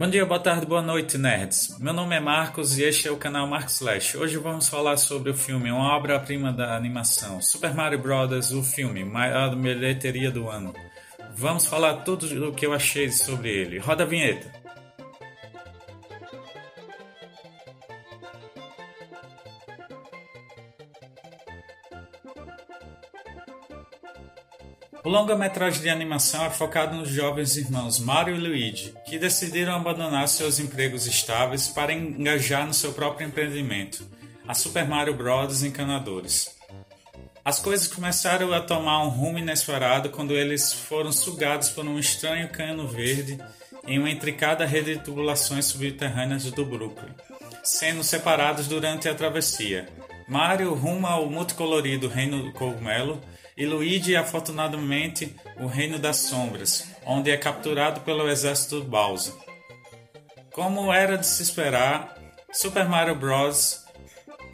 Bom dia, boa tarde, boa noite, nerds. Meu nome é Marcos e este é o canal Marcos Slash. Hoje vamos falar sobre o filme, uma obra-prima da animação, Super Mario Bros., o filme, maior bilheteria do ano. Vamos falar tudo o que eu achei sobre ele. Roda a vinheta. O longa-metragem de animação é focado nos jovens irmãos Mario e Luigi, que decidiram abandonar seus empregos estáveis para engajar no seu próprio empreendimento, a Super Mario Bros. Encanadores. As coisas começaram a tomar um rumo inesperado quando eles foram sugados por um estranho cano verde em uma intricada rede de tubulações subterrâneas do Brooklyn, sendo separados durante a travessia. Mario rumo ao multicolorido Reino do Cogumelo e Luigi, afortunadamente, o Reino das Sombras, onde é capturado pelo exército Bowser. Como era de se esperar, Super Mario Bros.,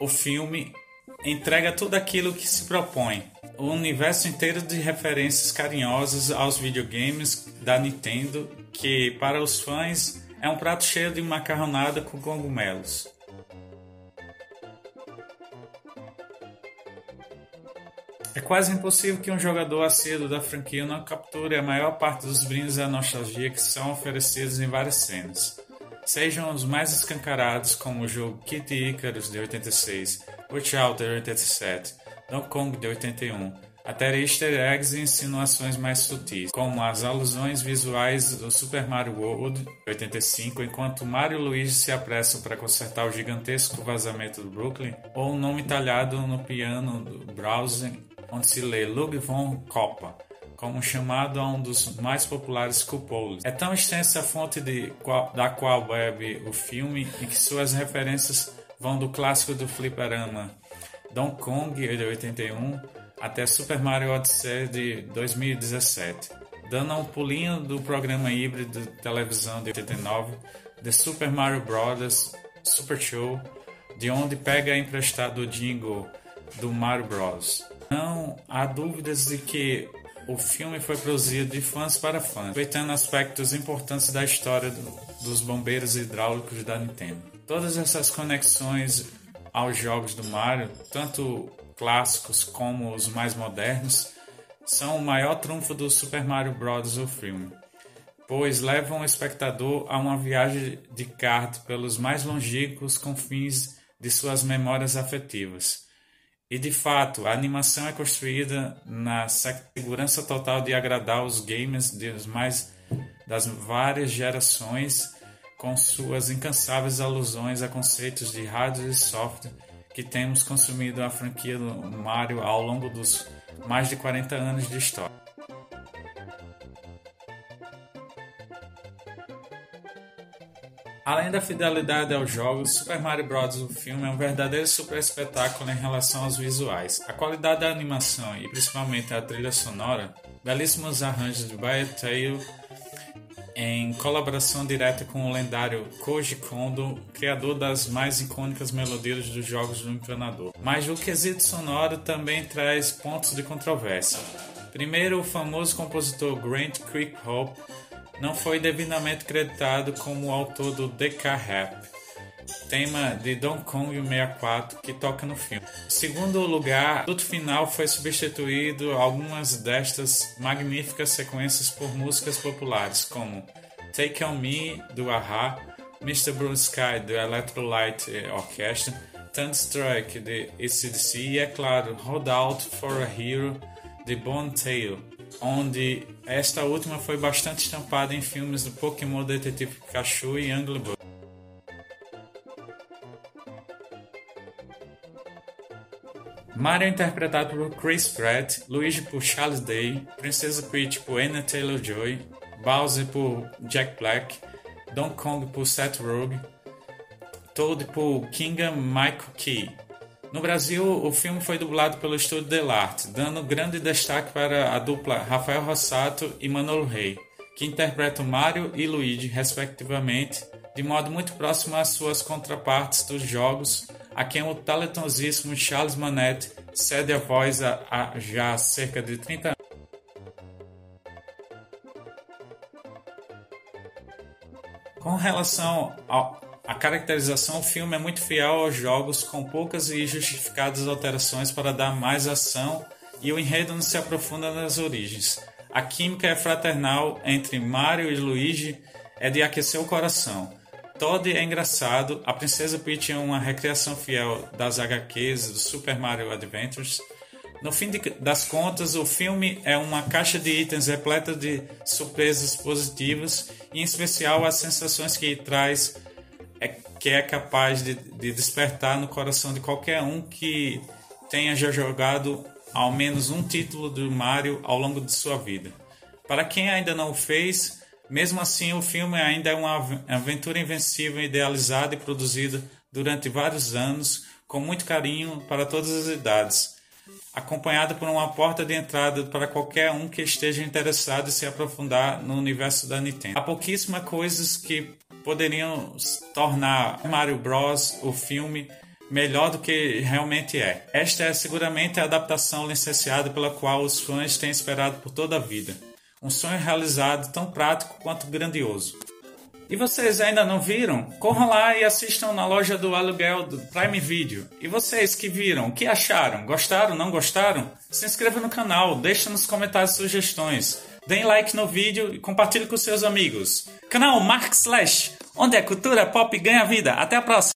o filme, entrega tudo aquilo que se propõe. O universo inteiro de referências carinhosas aos videogames da Nintendo, que para os fãs é um prato cheio de macarronada com cogumelos. É quase impossível que um jogador assíduo da franquia não capture a maior parte dos brindes da nostalgia que são oferecidos em várias cenas. Sejam os mais escancarados, como o jogo Kid Icarus de 86, Watch Out de 87, Donkey Kong de 81, até easter eggs e insinuações mais sutis, como as alusões visuais do Super Mario World 85, enquanto Mario e Luigi se apressam para consertar o gigantesco vazamento do Brooklyn, ou o nome talhado no piano do Browser onde se lê Lug von Coppa, como chamado a um dos mais populares cupolos. É tão extensa a fonte de, da qual bebe o filme e que suas referências vão do clássico do fliperama Donkey Kong de 81 até Super Mario Odyssey de 2017, dando um pulinho do programa híbrido de televisão de 89 The Super Mario Bros. Super Show, de onde pega emprestado o jingle do Mario Bros. Não há dúvidas de que o filme foi produzido de fãs para fãs, aproveitando aspectos importantes da história do, dos bombeiros hidráulicos da Nintendo. Todas essas conexões aos jogos do Mario, tanto clássicos como os mais modernos, são o maior trunfo do Super Mario Bros. o filme, pois levam o espectador a uma viagem de kart pelos mais longínquos confins de suas memórias afetivas e de fato, a animação é construída na segurança total de agradar os gamers das mais das várias gerações, com suas incansáveis alusões a conceitos de hardware e software que temos consumido a franquia do Mario ao longo dos mais de 40 anos de história. Além da fidelidade aos jogos, Super Mario Bros. o filme é um verdadeiro super espetáculo em relação aos visuais. A qualidade da animação e principalmente a trilha sonora, belíssimos arranjos de Tail em colaboração direta com o lendário Koji Kondo, criador das mais icônicas melodias dos jogos do encanador. Mas o quesito sonoro também traz pontos de controvérsia. Primeiro, o famoso compositor Grant Kirkhope não foi devidamente creditado como autor do DK Rap, tema de Donkey Kong 64 que toca no filme. Em segundo lugar, o final foi substituído algumas destas magníficas sequências por músicas populares como Take On Me do Aha, Mr. Blue Sky do Electrolyte Orchestra, Thunderstruck de ACDC e, é claro, Hold Out for a Hero de Bone Tail onde esta última foi bastante estampada em filmes do Pokémon Detetive Pikachu e Angry Birds. Mario é interpretado por Chris Pratt, Luigi por Charles Day, Princesa Peach por Anna Taylor-Joy, Bowser por Jack Black, Donkey Kong por Seth Rogen, Toad por Kinga Michael Key, no Brasil, o filme foi dublado pelo estúdio Delarte, dando grande destaque para a dupla Rafael Rossato e Manolo Rey, que interpretam Mario e Luigi, respectivamente, de modo muito próximo às suas contrapartes dos jogos, a quem o talentosíssimo Charles Manette cede a voz há já cerca de 30 anos. Com relação à caracterização, o filme é muito fiel aos jogos, com poucas e justificadas alterações para dar mais ação, e o enredo não se aprofunda nas origens. A química é fraternal entre Mario e Luigi é de aquecer o coração. Todd é engraçado, a Princesa Peach é uma recriação fiel das HQs do Super Mario Adventures. No fim de, das contas, o filme é uma caixa de itens repleta de surpresas positivas e, em especial, as sensações que traz, é, que é capaz de, de despertar no coração de qualquer um que tenha já jogado ao menos um título do Mario ao longo de sua vida. Para quem ainda não o fez, mesmo assim, o filme ainda é uma aventura invencível, idealizada e produzida durante vários anos, com muito carinho para todas as idades, acompanhada por uma porta de entrada para qualquer um que esteja interessado em se aprofundar no universo da Nintendo. Há pouquíssimas coisas que poderiam tornar Mario Bros. o filme melhor do que realmente é. Esta é seguramente a adaptação licenciada pela qual os fãs têm esperado por toda a vida. Um sonho realizado tão prático quanto grandioso. E vocês ainda não viram? Corram lá e assistam na loja do aluguel do Prime Video. E vocês que viram, o que acharam? Gostaram? Não gostaram? Se inscreva no canal, deixe nos comentários sugestões. Deem like no vídeo e compartilhe com seus amigos. Canal Mark Slash, onde a cultura pop ganha vida. Até a próxima!